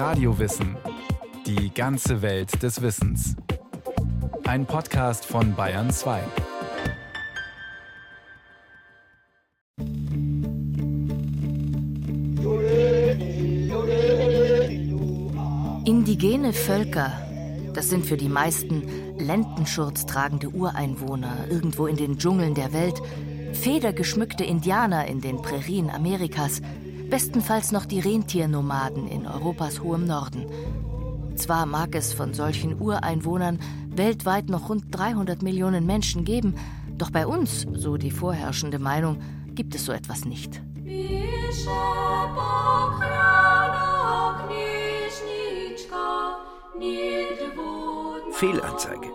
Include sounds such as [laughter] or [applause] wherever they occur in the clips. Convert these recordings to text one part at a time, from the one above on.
Radiowissen. Die ganze Welt des Wissens. Ein Podcast von Bayern 2. Indigene Völker, das sind für die meisten Lendenschurz tragende Ureinwohner irgendwo in den Dschungeln der Welt, federgeschmückte Indianer in den Prärien Amerikas, bestenfalls noch die Rentiernomaden in Europas hohem Norden. Zwar mag es von solchen Ureinwohnern weltweit noch rund 300 Millionen Menschen geben, doch bei uns, so die vorherrschende Meinung, gibt es so etwas nicht. Fehlanzeige.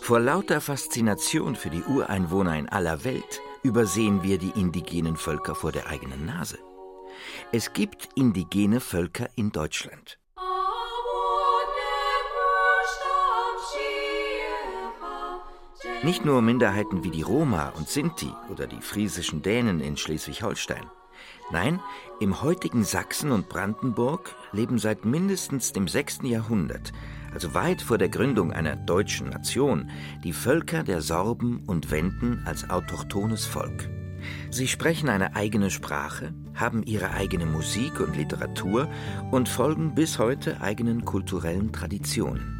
Vor lauter Faszination für die Ureinwohner in aller Welt übersehen wir die indigenen Völker vor der eigenen Nase. Es gibt indigene Völker in Deutschland. Nicht nur Minderheiten wie die Roma und Sinti oder die friesischen Dänen in Schleswig-Holstein. Nein, im heutigen Sachsen und Brandenburg leben seit mindestens dem 6. Jahrhundert, also weit vor der Gründung einer deutschen Nation, die Völker der Sorben und Wenden als autochthones Volk. Sie sprechen eine eigene Sprache, haben ihre eigene Musik und Literatur und folgen bis heute eigenen kulturellen Traditionen.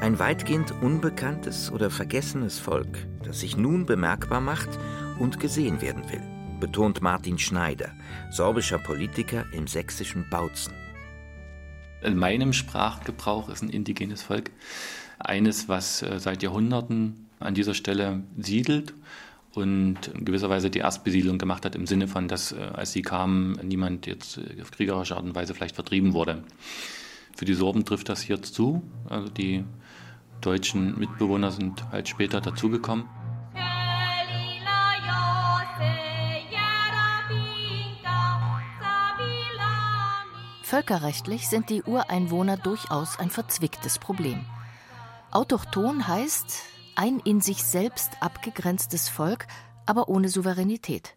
Ein weitgehend unbekanntes oder vergessenes Volk, das sich nun bemerkbar macht und gesehen werden will, betont Martin Schneider, sorbischer Politiker im sächsischen Bautzen. In meinem Sprachgebrauch ist ein indigenes Volk eines, was äh, seit Jahrhunderten an dieser Stelle siedelt und in gewisser Weise die Erstbesiedlung gemacht hat, im Sinne von, dass äh, als sie kamen, niemand jetzt äh, auf kriegerische Art und Weise vielleicht vertrieben wurde. Für die Sorben trifft das hier zu. Also die deutschen Mitbewohner sind halt später dazugekommen. Völkerrechtlich sind die Ureinwohner durchaus ein verzwicktes Problem. Autochton heißt ein in sich selbst abgegrenztes Volk, aber ohne Souveränität.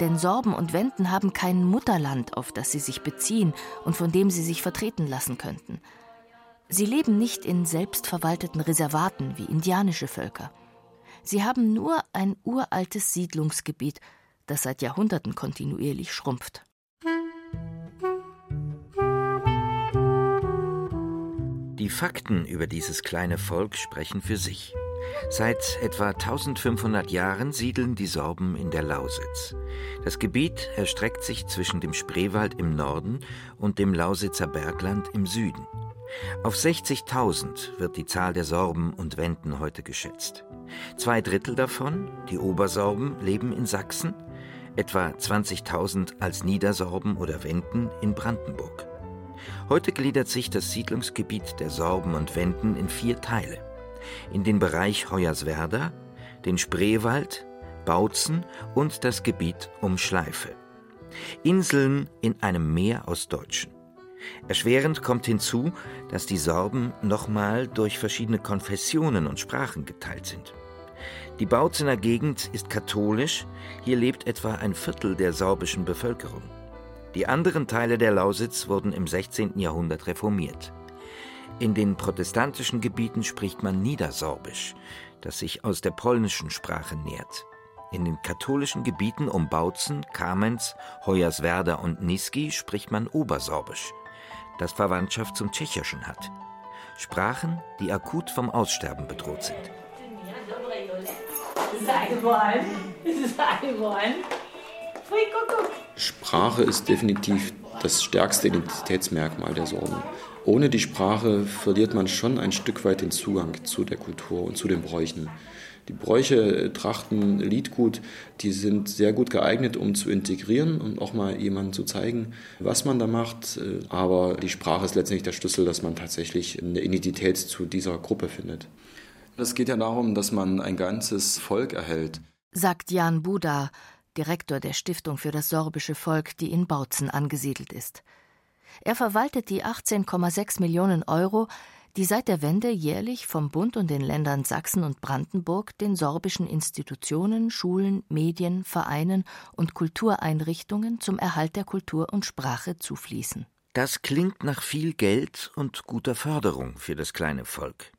Denn Sorben und Wenden haben kein Mutterland, auf das sie sich beziehen und von dem sie sich vertreten lassen könnten. Sie leben nicht in selbstverwalteten Reservaten wie indianische Völker. Sie haben nur ein uraltes Siedlungsgebiet, das seit Jahrhunderten kontinuierlich schrumpft. Fakten über dieses kleine Volk sprechen für sich. Seit etwa 1500 Jahren siedeln die Sorben in der Lausitz. Das Gebiet erstreckt sich zwischen dem Spreewald im Norden und dem Lausitzer Bergland im Süden. Auf 60.000 wird die Zahl der Sorben und Wenden heute geschätzt. Zwei Drittel davon, die Obersorben, leben in Sachsen, etwa 20.000 als Niedersorben oder Wenden in Brandenburg. Heute gliedert sich das Siedlungsgebiet der Sorben und Wenden in vier Teile. In den Bereich Hoyerswerda, den Spreewald, Bautzen und das Gebiet um Schleife. Inseln in einem Meer aus Deutschen. Erschwerend kommt hinzu, dass die Sorben nochmal durch verschiedene Konfessionen und Sprachen geteilt sind. Die Bautzener Gegend ist katholisch, hier lebt etwa ein Viertel der sorbischen Bevölkerung. Die anderen Teile der Lausitz wurden im 16. Jahrhundert reformiert. In den protestantischen Gebieten spricht man Niedersorbisch, das sich aus der polnischen Sprache nährt. In den katholischen Gebieten um Bautzen, Kamenz, Hoyerswerda und Niski spricht man Obersorbisch, das Verwandtschaft zum Tschechischen hat. Sprachen, die akut vom Aussterben bedroht sind. Sprache ist definitiv das stärkste Identitätsmerkmal der Sorben. Ohne die Sprache verliert man schon ein Stück weit den Zugang zu der Kultur und zu den Bräuchen. Die Bräuche, Trachten, Liedgut, die sind sehr gut geeignet, um zu integrieren und auch mal jemandem zu zeigen, was man da macht. Aber die Sprache ist letztendlich der Schlüssel, dass man tatsächlich eine Identität zu dieser Gruppe findet. Es geht ja darum, dass man ein ganzes Volk erhält. Sagt Jan Buda, Direktor der Stiftung für das sorbische Volk, die in Bautzen angesiedelt ist. Er verwaltet die 18,6 Millionen Euro, die seit der Wende jährlich vom Bund und den Ländern Sachsen und Brandenburg den sorbischen Institutionen, Schulen, Medien, Vereinen und Kultureinrichtungen zum Erhalt der Kultur und Sprache zufließen. Das klingt nach viel Geld und guter Förderung für das kleine Volk.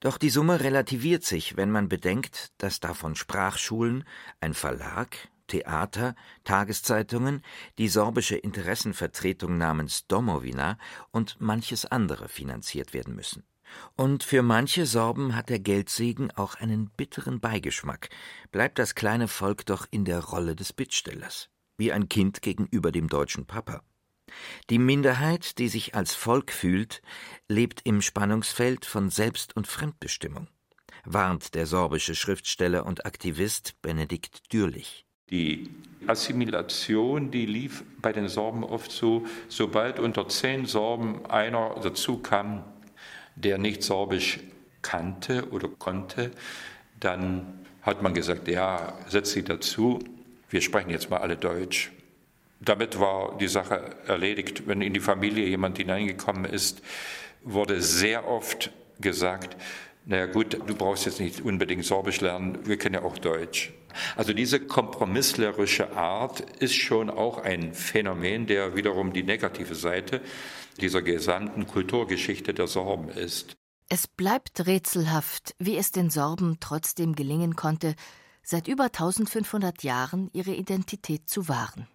Doch die Summe relativiert sich, wenn man bedenkt, dass davon Sprachschulen, ein Verlag, Theater, Tageszeitungen, die sorbische Interessenvertretung namens Domovina und manches andere finanziert werden müssen. Und für manche Sorben hat der Geldsegen auch einen bitteren Beigeschmack, bleibt das kleine Volk doch in der Rolle des Bittstellers, wie ein Kind gegenüber dem deutschen Papa. Die Minderheit, die sich als Volk fühlt, lebt im Spannungsfeld von Selbst- und Fremdbestimmung, warnt der sorbische Schriftsteller und Aktivist Benedikt Dürlich. Die Assimilation, die lief bei den Sorben oft so, sobald unter zehn Sorben einer dazu kam, der nicht Sorbisch kannte oder konnte, dann hat man gesagt, ja, setz sie dazu, wir sprechen jetzt mal alle Deutsch. Damit war die Sache erledigt. Wenn in die Familie jemand hineingekommen ist, wurde sehr oft gesagt, naja gut, du brauchst jetzt nicht unbedingt Sorbisch lernen, wir kennen ja auch Deutsch. Also diese kompromisslerische Art ist schon auch ein Phänomen, der wiederum die negative Seite dieser gesamten Kulturgeschichte der Sorben ist. Es bleibt rätselhaft, wie es den Sorben trotzdem gelingen konnte, seit über 1500 Jahren ihre Identität zu wahren.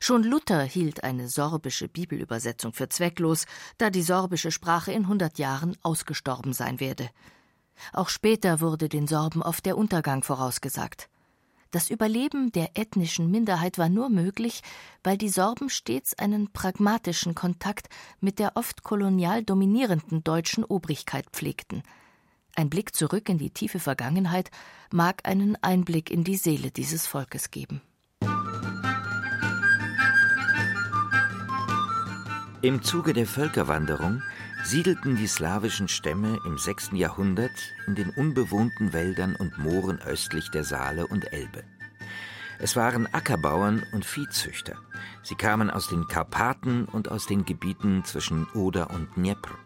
Schon Luther hielt eine sorbische Bibelübersetzung für zwecklos, da die sorbische Sprache in hundert Jahren ausgestorben sein werde. Auch später wurde den Sorben oft der Untergang vorausgesagt. Das Überleben der ethnischen Minderheit war nur möglich, weil die Sorben stets einen pragmatischen Kontakt mit der oft kolonial dominierenden deutschen Obrigkeit pflegten. Ein Blick zurück in die tiefe Vergangenheit mag einen Einblick in die Seele dieses Volkes geben. Im Zuge der Völkerwanderung siedelten die slawischen Stämme im 6. Jahrhundert in den unbewohnten Wäldern und Mooren östlich der Saale und Elbe. Es waren Ackerbauern und Viehzüchter. Sie kamen aus den Karpaten und aus den Gebieten zwischen Oder und Dnjepr.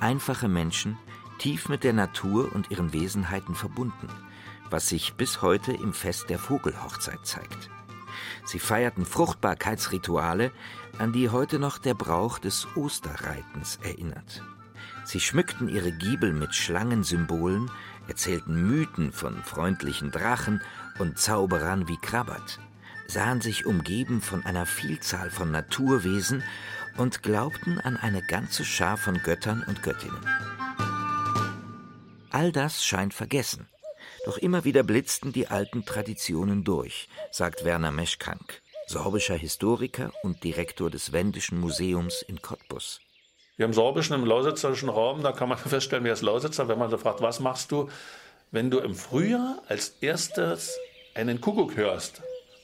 Einfache Menschen, tief mit der Natur und ihren Wesenheiten verbunden, was sich bis heute im Fest der Vogelhochzeit zeigt. Sie feierten Fruchtbarkeitsrituale, an die heute noch der Brauch des Osterreitens erinnert. Sie schmückten ihre Giebel mit Schlangensymbolen, erzählten Mythen von freundlichen Drachen und Zauberern wie Krabbat, sahen sich umgeben von einer Vielzahl von Naturwesen und glaubten an eine ganze Schar von Göttern und Göttinnen. All das scheint vergessen. Doch immer wieder blitzten die alten Traditionen durch, sagt Werner Meschkank, sorbischer Historiker und Direktor des Wendischen Museums in Cottbus. Wir haben Sorbischen im lausitzerischen Raum, da kann man [laughs] feststellen, wer ist Lausitzer, wenn man so fragt, was machst du, wenn du im Frühjahr als erstes einen Kuckuck hörst.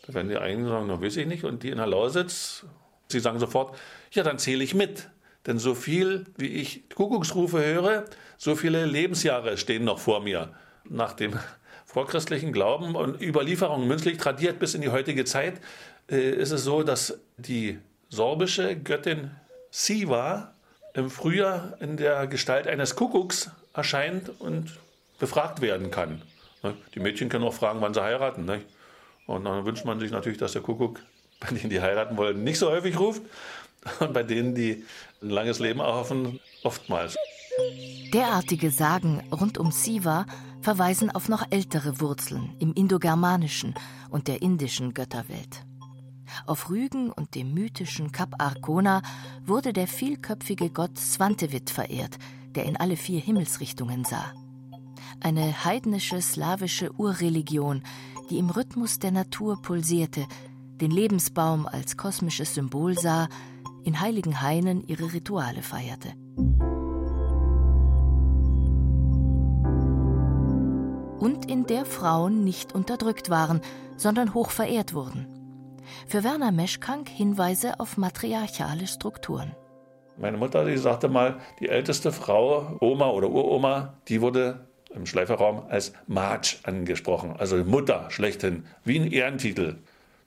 Da werden die einen sagen, na weiß ich nicht, und die in der Lausitz, sie sagen sofort, ja, dann zähle ich mit. Denn so viel, wie ich Kuckucksrufe höre, so viele Lebensjahre stehen noch vor mir nach dem [laughs] vorchristlichen Glauben und Überlieferungen münzlich tradiert bis in die heutige Zeit, äh, ist es so, dass die sorbische Göttin Siva im Frühjahr in der Gestalt eines Kuckucks erscheint und befragt werden kann. Ne? Die Mädchen können auch fragen, wann sie heiraten. Ne? Und dann wünscht man sich natürlich, dass der Kuckuck [laughs] bei denen, die heiraten wollen, nicht so häufig ruft und bei denen, die ein langes Leben erhoffen, oftmals. Derartige Sagen rund um Siva verweisen auf noch ältere Wurzeln im Indogermanischen und der indischen Götterwelt. Auf Rügen und dem mythischen Kap Arkona wurde der vielköpfige Gott Svantevit verehrt, der in alle vier Himmelsrichtungen sah. Eine heidnische slawische Urreligion, die im Rhythmus der Natur pulsierte, den Lebensbaum als kosmisches Symbol sah, in heiligen Hainen ihre Rituale feierte. Und in der Frauen nicht unterdrückt waren, sondern hoch verehrt wurden. Für Werner Meschkank Hinweise auf matriarchale Strukturen. Meine Mutter, die sagte mal, die älteste Frau, Oma oder Uroma, die wurde im Schleiferraum als March angesprochen, also Mutter schlechthin, wie ein Ehrentitel.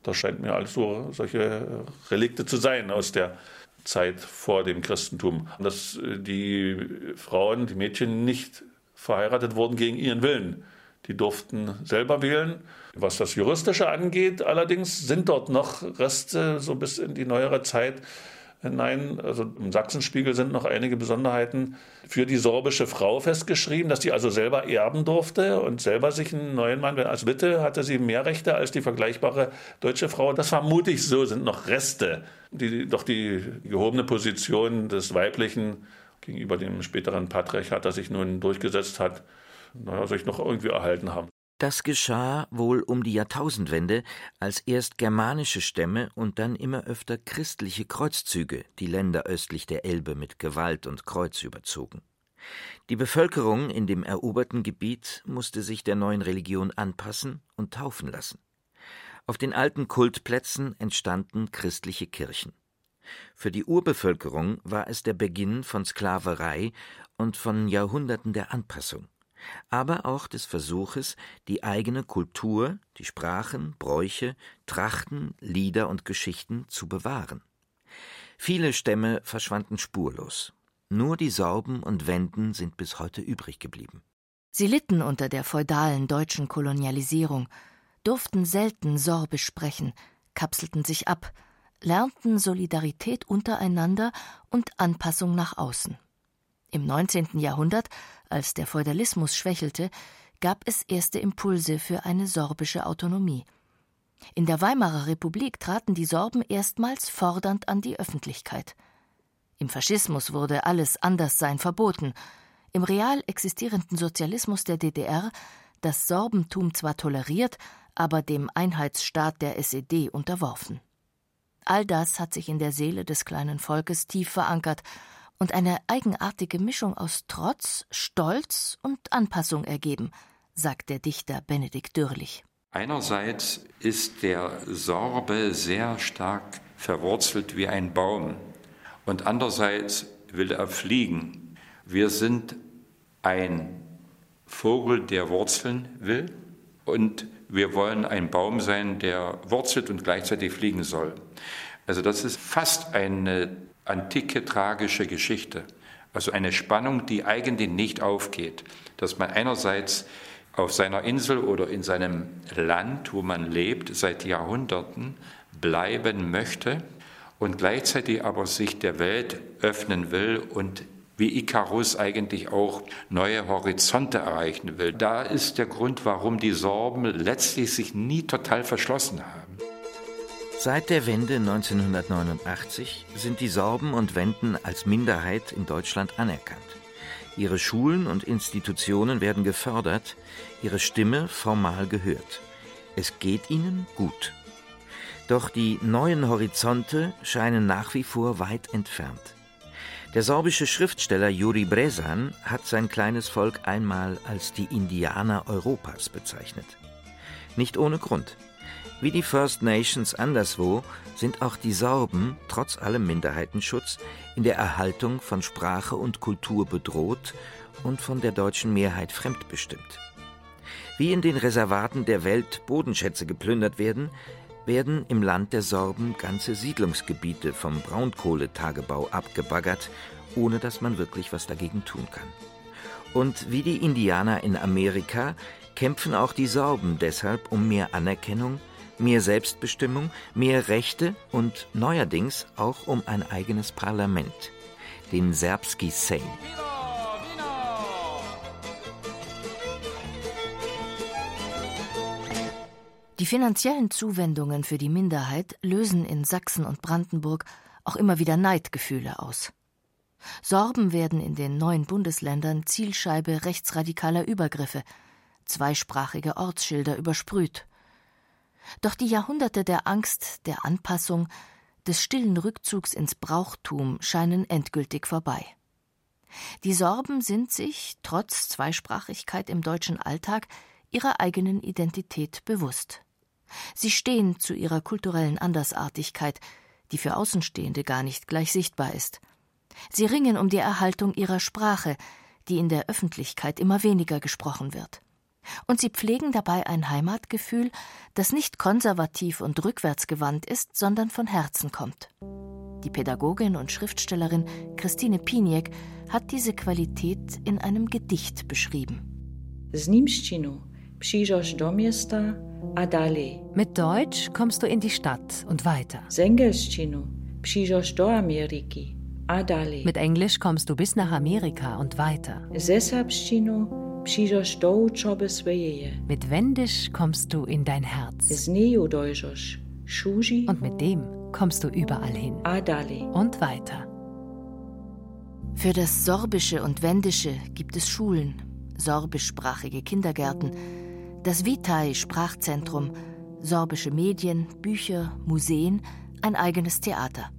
Das scheint mir alles so solche Relikte zu sein aus der Zeit vor dem Christentum, dass die Frauen, die Mädchen nicht verheiratet wurden gegen ihren Willen. Die durften selber wählen. Was das Juristische angeht, allerdings sind dort noch Reste, so bis in die neuere Zeit, Nein, also im Sachsenspiegel sind noch einige Besonderheiten für die sorbische Frau festgeschrieben, dass sie also selber erben durfte und selber sich einen neuen Mann, als Witte hatte sie mehr Rechte als die vergleichbare deutsche Frau. Das vermute ich so, sind noch Reste, die doch die gehobene Position des Weiblichen gegenüber dem späteren Patriarchat, das sich nun durchgesetzt hat, naja, sich noch irgendwie erhalten haben. Das geschah wohl um die Jahrtausendwende, als erst germanische Stämme und dann immer öfter christliche Kreuzzüge die Länder östlich der Elbe mit Gewalt und Kreuz überzogen. Die Bevölkerung in dem eroberten Gebiet musste sich der neuen Religion anpassen und taufen lassen. Auf den alten Kultplätzen entstanden christliche Kirchen. Für die Urbevölkerung war es der Beginn von Sklaverei und von Jahrhunderten der Anpassung aber auch des Versuches, die eigene Kultur, die Sprachen, Bräuche, Trachten, Lieder und Geschichten zu bewahren. Viele Stämme verschwanden spurlos. Nur die Sorben und Wenden sind bis heute übrig geblieben. Sie litten unter der feudalen deutschen Kolonialisierung, durften selten Sorbisch sprechen, kapselten sich ab, lernten Solidarität untereinander und Anpassung nach außen. Im 19. Jahrhundert, als der Feudalismus schwächelte, gab es erste Impulse für eine sorbische Autonomie. In der Weimarer Republik traten die Sorben erstmals fordernd an die Öffentlichkeit. Im Faschismus wurde alles Anderssein verboten. Im real existierenden Sozialismus der DDR das Sorbentum zwar toleriert, aber dem Einheitsstaat der SED unterworfen. All das hat sich in der Seele des kleinen Volkes tief verankert und eine eigenartige Mischung aus Trotz, Stolz und Anpassung ergeben, sagt der Dichter Benedikt Dürlich. Einerseits ist der Sorbe sehr stark verwurzelt wie ein Baum und andererseits will er fliegen. Wir sind ein Vogel, der Wurzeln will und wir wollen ein Baum sein, der wurzelt und gleichzeitig fliegen soll. Also das ist fast eine antike tragische Geschichte. Also eine Spannung, die eigentlich nicht aufgeht. Dass man einerseits auf seiner Insel oder in seinem Land, wo man lebt, seit Jahrhunderten bleiben möchte und gleichzeitig aber sich der Welt öffnen will und wie Icarus eigentlich auch neue Horizonte erreichen will. Da ist der Grund, warum die Sorben letztlich sich nie total verschlossen haben. Seit der Wende 1989 sind die Sorben und Wenden als Minderheit in Deutschland anerkannt. Ihre Schulen und Institutionen werden gefördert, ihre Stimme formal gehört. Es geht ihnen gut. Doch die neuen Horizonte scheinen nach wie vor weit entfernt. Der sorbische Schriftsteller Juri Brezan hat sein kleines Volk einmal als die Indianer Europas bezeichnet. Nicht ohne Grund. Wie die First Nations anderswo sind auch die Sorben, trotz allem Minderheitenschutz, in der Erhaltung von Sprache und Kultur bedroht und von der deutschen Mehrheit fremdbestimmt. Wie in den Reservaten der Welt Bodenschätze geplündert werden, werden im Land der Sorben ganze Siedlungsgebiete vom Braunkohletagebau abgebaggert, ohne dass man wirklich was dagegen tun kann. Und wie die Indianer in Amerika kämpfen auch die Sorben deshalb um mehr Anerkennung, mehr Selbstbestimmung, mehr Rechte und neuerdings auch um ein eigenes Parlament, den Serbski Sejm. Die finanziellen Zuwendungen für die Minderheit lösen in Sachsen und Brandenburg auch immer wieder Neidgefühle aus. Sorben werden in den neuen Bundesländern Zielscheibe rechtsradikaler Übergriffe, zweisprachige Ortsschilder übersprüht doch die Jahrhunderte der Angst, der Anpassung, des stillen Rückzugs ins Brauchtum scheinen endgültig vorbei. Die Sorben sind sich, trotz Zweisprachigkeit im deutschen Alltag, ihrer eigenen Identität bewusst. Sie stehen zu ihrer kulturellen Andersartigkeit, die für Außenstehende gar nicht gleich sichtbar ist. Sie ringen um die Erhaltung ihrer Sprache, die in der Öffentlichkeit immer weniger gesprochen wird und sie pflegen dabei ein Heimatgefühl, das nicht konservativ und rückwärtsgewandt ist, sondern von Herzen kommt. Die Pädagogin und Schriftstellerin Christine Piniek hat diese Qualität in einem Gedicht beschrieben. Mit Deutsch kommst du in die Stadt und weiter. Mit Englisch kommst du bis nach Amerika und weiter. Mit Wendisch kommst du in dein Herz. Und mit dem kommst du überall hin. Und weiter. Für das Sorbische und Wendische gibt es Schulen, sorbischsprachige Kindergärten, das Vitai Sprachzentrum, sorbische Medien, Bücher, Museen, ein eigenes Theater.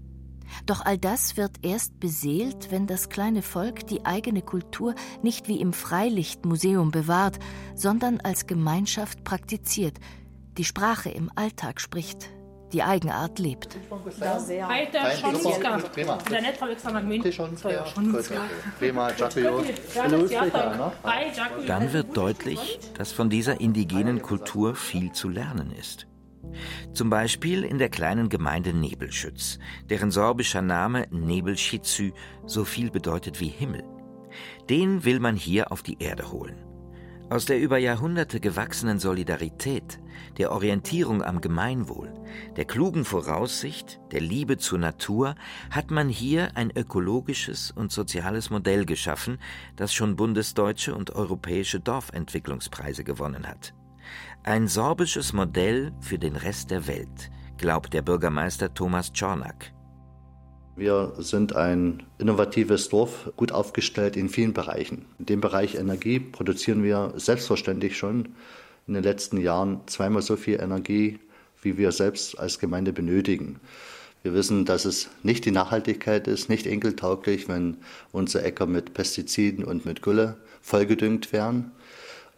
Doch all das wird erst beseelt, wenn das kleine Volk die eigene Kultur nicht wie im Freilichtmuseum bewahrt, sondern als Gemeinschaft praktiziert, die Sprache im Alltag spricht, die Eigenart lebt. Dann wird deutlich, dass von dieser indigenen Kultur viel zu lernen ist. Zum Beispiel in der kleinen Gemeinde Nebelschütz, deren sorbischer Name Nebelschitzu so viel bedeutet wie Himmel. Den will man hier auf die Erde holen. Aus der über Jahrhunderte gewachsenen Solidarität, der Orientierung am Gemeinwohl, der klugen Voraussicht, der Liebe zur Natur hat man hier ein ökologisches und soziales Modell geschaffen, das schon bundesdeutsche und europäische Dorfentwicklungspreise gewonnen hat. Ein sorbisches Modell für den Rest der Welt, glaubt der Bürgermeister Thomas Czornak. Wir sind ein innovatives Dorf, gut aufgestellt in vielen Bereichen. In dem Bereich Energie produzieren wir selbstverständlich schon in den letzten Jahren zweimal so viel Energie, wie wir selbst als Gemeinde benötigen. Wir wissen, dass es nicht die Nachhaltigkeit ist, nicht enkeltauglich, wenn unsere Äcker mit Pestiziden und mit Gülle vollgedüngt werden.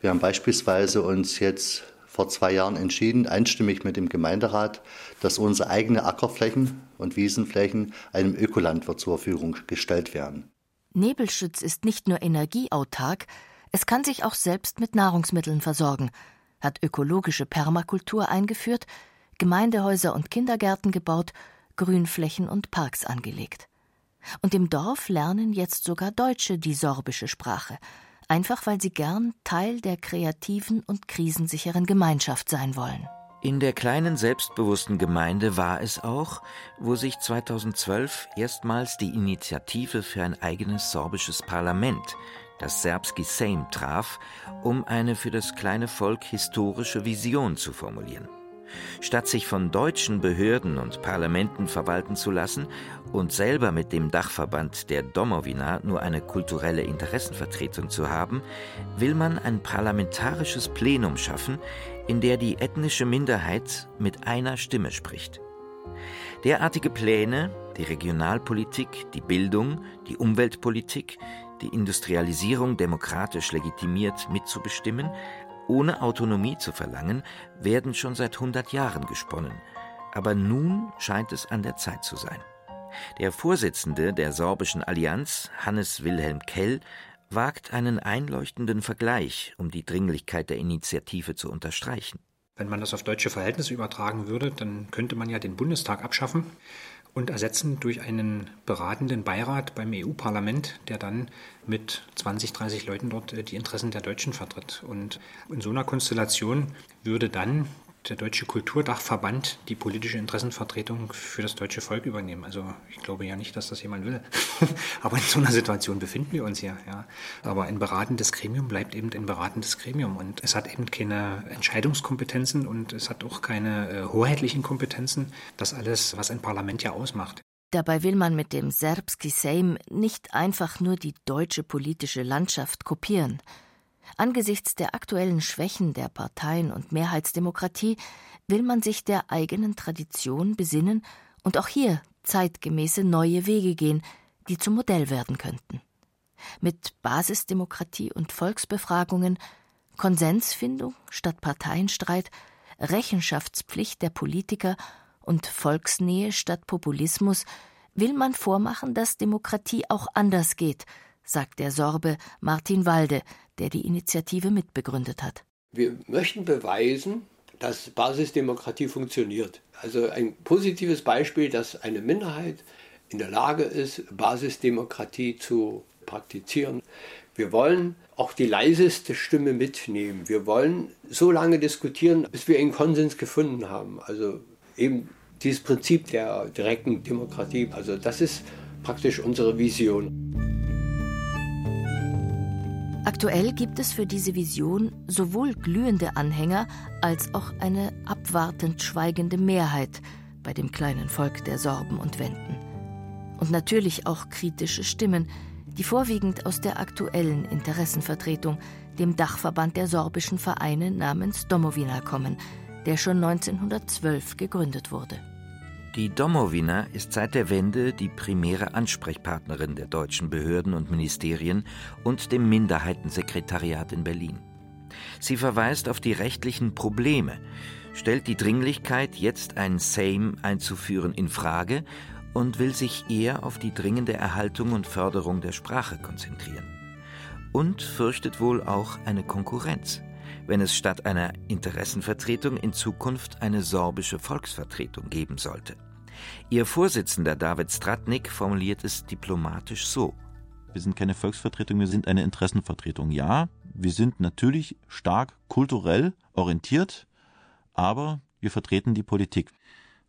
Wir haben beispielsweise uns jetzt vor zwei Jahren entschieden, einstimmig mit dem Gemeinderat, dass unsere eigenen Ackerflächen und Wiesenflächen einem Ökolandwirt zur Verfügung gestellt werden. Nebelschütz ist nicht nur energieautark, es kann sich auch selbst mit Nahrungsmitteln versorgen, hat ökologische Permakultur eingeführt, Gemeindehäuser und Kindergärten gebaut, Grünflächen und Parks angelegt. Und im Dorf lernen jetzt sogar Deutsche die sorbische Sprache – einfach weil sie gern Teil der kreativen und krisensicheren Gemeinschaft sein wollen. In der kleinen selbstbewussten Gemeinde war es auch, wo sich 2012 erstmals die Initiative für ein eigenes sorbisches Parlament, das Serbski Sejm, traf, um eine für das kleine Volk historische Vision zu formulieren. Statt sich von deutschen Behörden und Parlamenten verwalten zu lassen und selber mit dem Dachverband der Domowina nur eine kulturelle Interessenvertretung zu haben, will man ein parlamentarisches Plenum schaffen, in der die ethnische Minderheit mit einer Stimme spricht. Derartige Pläne, die Regionalpolitik, die Bildung, die Umweltpolitik, die Industrialisierung demokratisch legitimiert mitzubestimmen, ohne Autonomie zu verlangen, werden schon seit 100 Jahren gesponnen. Aber nun scheint es an der Zeit zu sein. Der Vorsitzende der Sorbischen Allianz, Hannes Wilhelm Kell, wagt einen einleuchtenden Vergleich, um die Dringlichkeit der Initiative zu unterstreichen. Wenn man das auf deutsche Verhältnisse übertragen würde, dann könnte man ja den Bundestag abschaffen und ersetzen durch einen beratenden Beirat beim EU-Parlament, der dann mit 20, 30 Leuten dort äh, die Interessen der Deutschen vertritt. Und in so einer Konstellation würde dann der Deutsche Kulturdachverband die politische Interessenvertretung für das deutsche Volk übernehmen. Also ich glaube ja nicht, dass das jemand will. [laughs] Aber in so einer Situation befinden wir uns hier. Ja. Aber ein beratendes Gremium bleibt eben ein beratendes Gremium. Und es hat eben keine Entscheidungskompetenzen und es hat auch keine äh, hoheitlichen Kompetenzen. Das alles, was ein Parlament ja ausmacht. Dabei will man mit dem Serbski Sejm nicht einfach nur die deutsche politische Landschaft kopieren – Angesichts der aktuellen Schwächen der Parteien und Mehrheitsdemokratie will man sich der eigenen Tradition besinnen und auch hier zeitgemäße neue Wege gehen, die zum Modell werden könnten. Mit Basisdemokratie und Volksbefragungen, Konsensfindung statt Parteienstreit, Rechenschaftspflicht der Politiker und Volksnähe statt Populismus will man vormachen, dass Demokratie auch anders geht, sagt der Sorbe Martin Walde, der die Initiative mitbegründet hat. Wir möchten beweisen, dass Basisdemokratie funktioniert. Also ein positives Beispiel, dass eine Minderheit in der Lage ist, Basisdemokratie zu praktizieren. Wir wollen auch die leiseste Stimme mitnehmen. Wir wollen so lange diskutieren, bis wir einen Konsens gefunden haben. Also eben dieses Prinzip der direkten Demokratie. Also das ist praktisch unsere Vision. Aktuell gibt es für diese Vision sowohl glühende Anhänger als auch eine abwartend schweigende Mehrheit bei dem kleinen Volk der Sorben und Wenden. Und natürlich auch kritische Stimmen, die vorwiegend aus der aktuellen Interessenvertretung, dem Dachverband der sorbischen Vereine namens Domowina kommen, der schon 1912 gegründet wurde. Die Domowina ist seit der Wende die primäre Ansprechpartnerin der deutschen Behörden und Ministerien und dem Minderheitensekretariat in Berlin. Sie verweist auf die rechtlichen Probleme, stellt die Dringlichkeit, jetzt ein Sejm einzuführen, in Frage und will sich eher auf die dringende Erhaltung und Förderung der Sprache konzentrieren. Und fürchtet wohl auch eine Konkurrenz, wenn es statt einer Interessenvertretung in Zukunft eine sorbische Volksvertretung geben sollte. Ihr Vorsitzender David Stratnik formuliert es diplomatisch so. Wir sind keine Volksvertretung, wir sind eine Interessenvertretung. Ja, wir sind natürlich stark kulturell orientiert, aber wir vertreten die Politik.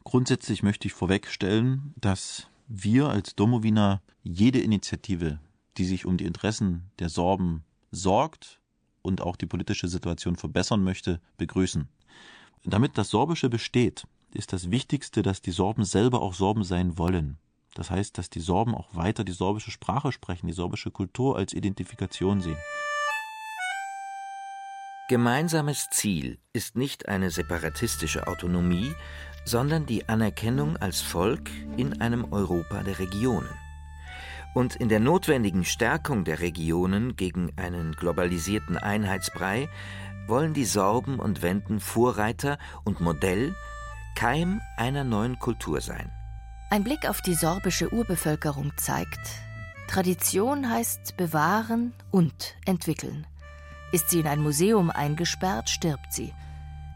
Grundsätzlich möchte ich vorwegstellen, dass wir als Domowiner jede Initiative, die sich um die Interessen der Sorben sorgt und auch die politische Situation verbessern möchte, begrüßen. Damit das Sorbische besteht, ist das Wichtigste, dass die Sorben selber auch Sorben sein wollen. Das heißt, dass die Sorben auch weiter die sorbische Sprache sprechen, die sorbische Kultur als Identifikation sehen. Gemeinsames Ziel ist nicht eine separatistische Autonomie, sondern die Anerkennung als Volk in einem Europa der Regionen. Und in der notwendigen Stärkung der Regionen gegen einen globalisierten Einheitsbrei wollen die Sorben und Wenden Vorreiter und Modell, Keim einer neuen Kultur sein. Ein Blick auf die sorbische Urbevölkerung zeigt, Tradition heißt bewahren und entwickeln. Ist sie in ein Museum eingesperrt, stirbt sie.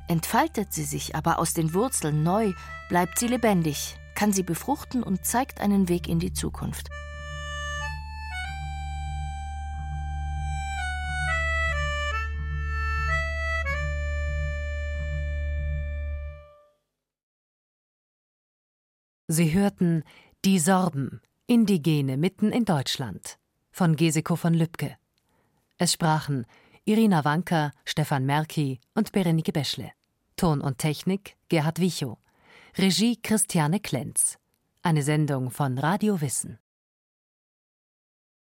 Entfaltet sie sich aber aus den Wurzeln neu, bleibt sie lebendig, kann sie befruchten und zeigt einen Weg in die Zukunft. Sie hörten Die Sorben, Indigene mitten in Deutschland von Geseko von Lübcke. Es sprachen Irina Wanker, Stefan Merki und Berenike Beschle. Ton und Technik Gerhard Wichow. Regie Christiane Klenz. Eine Sendung von Radio Wissen.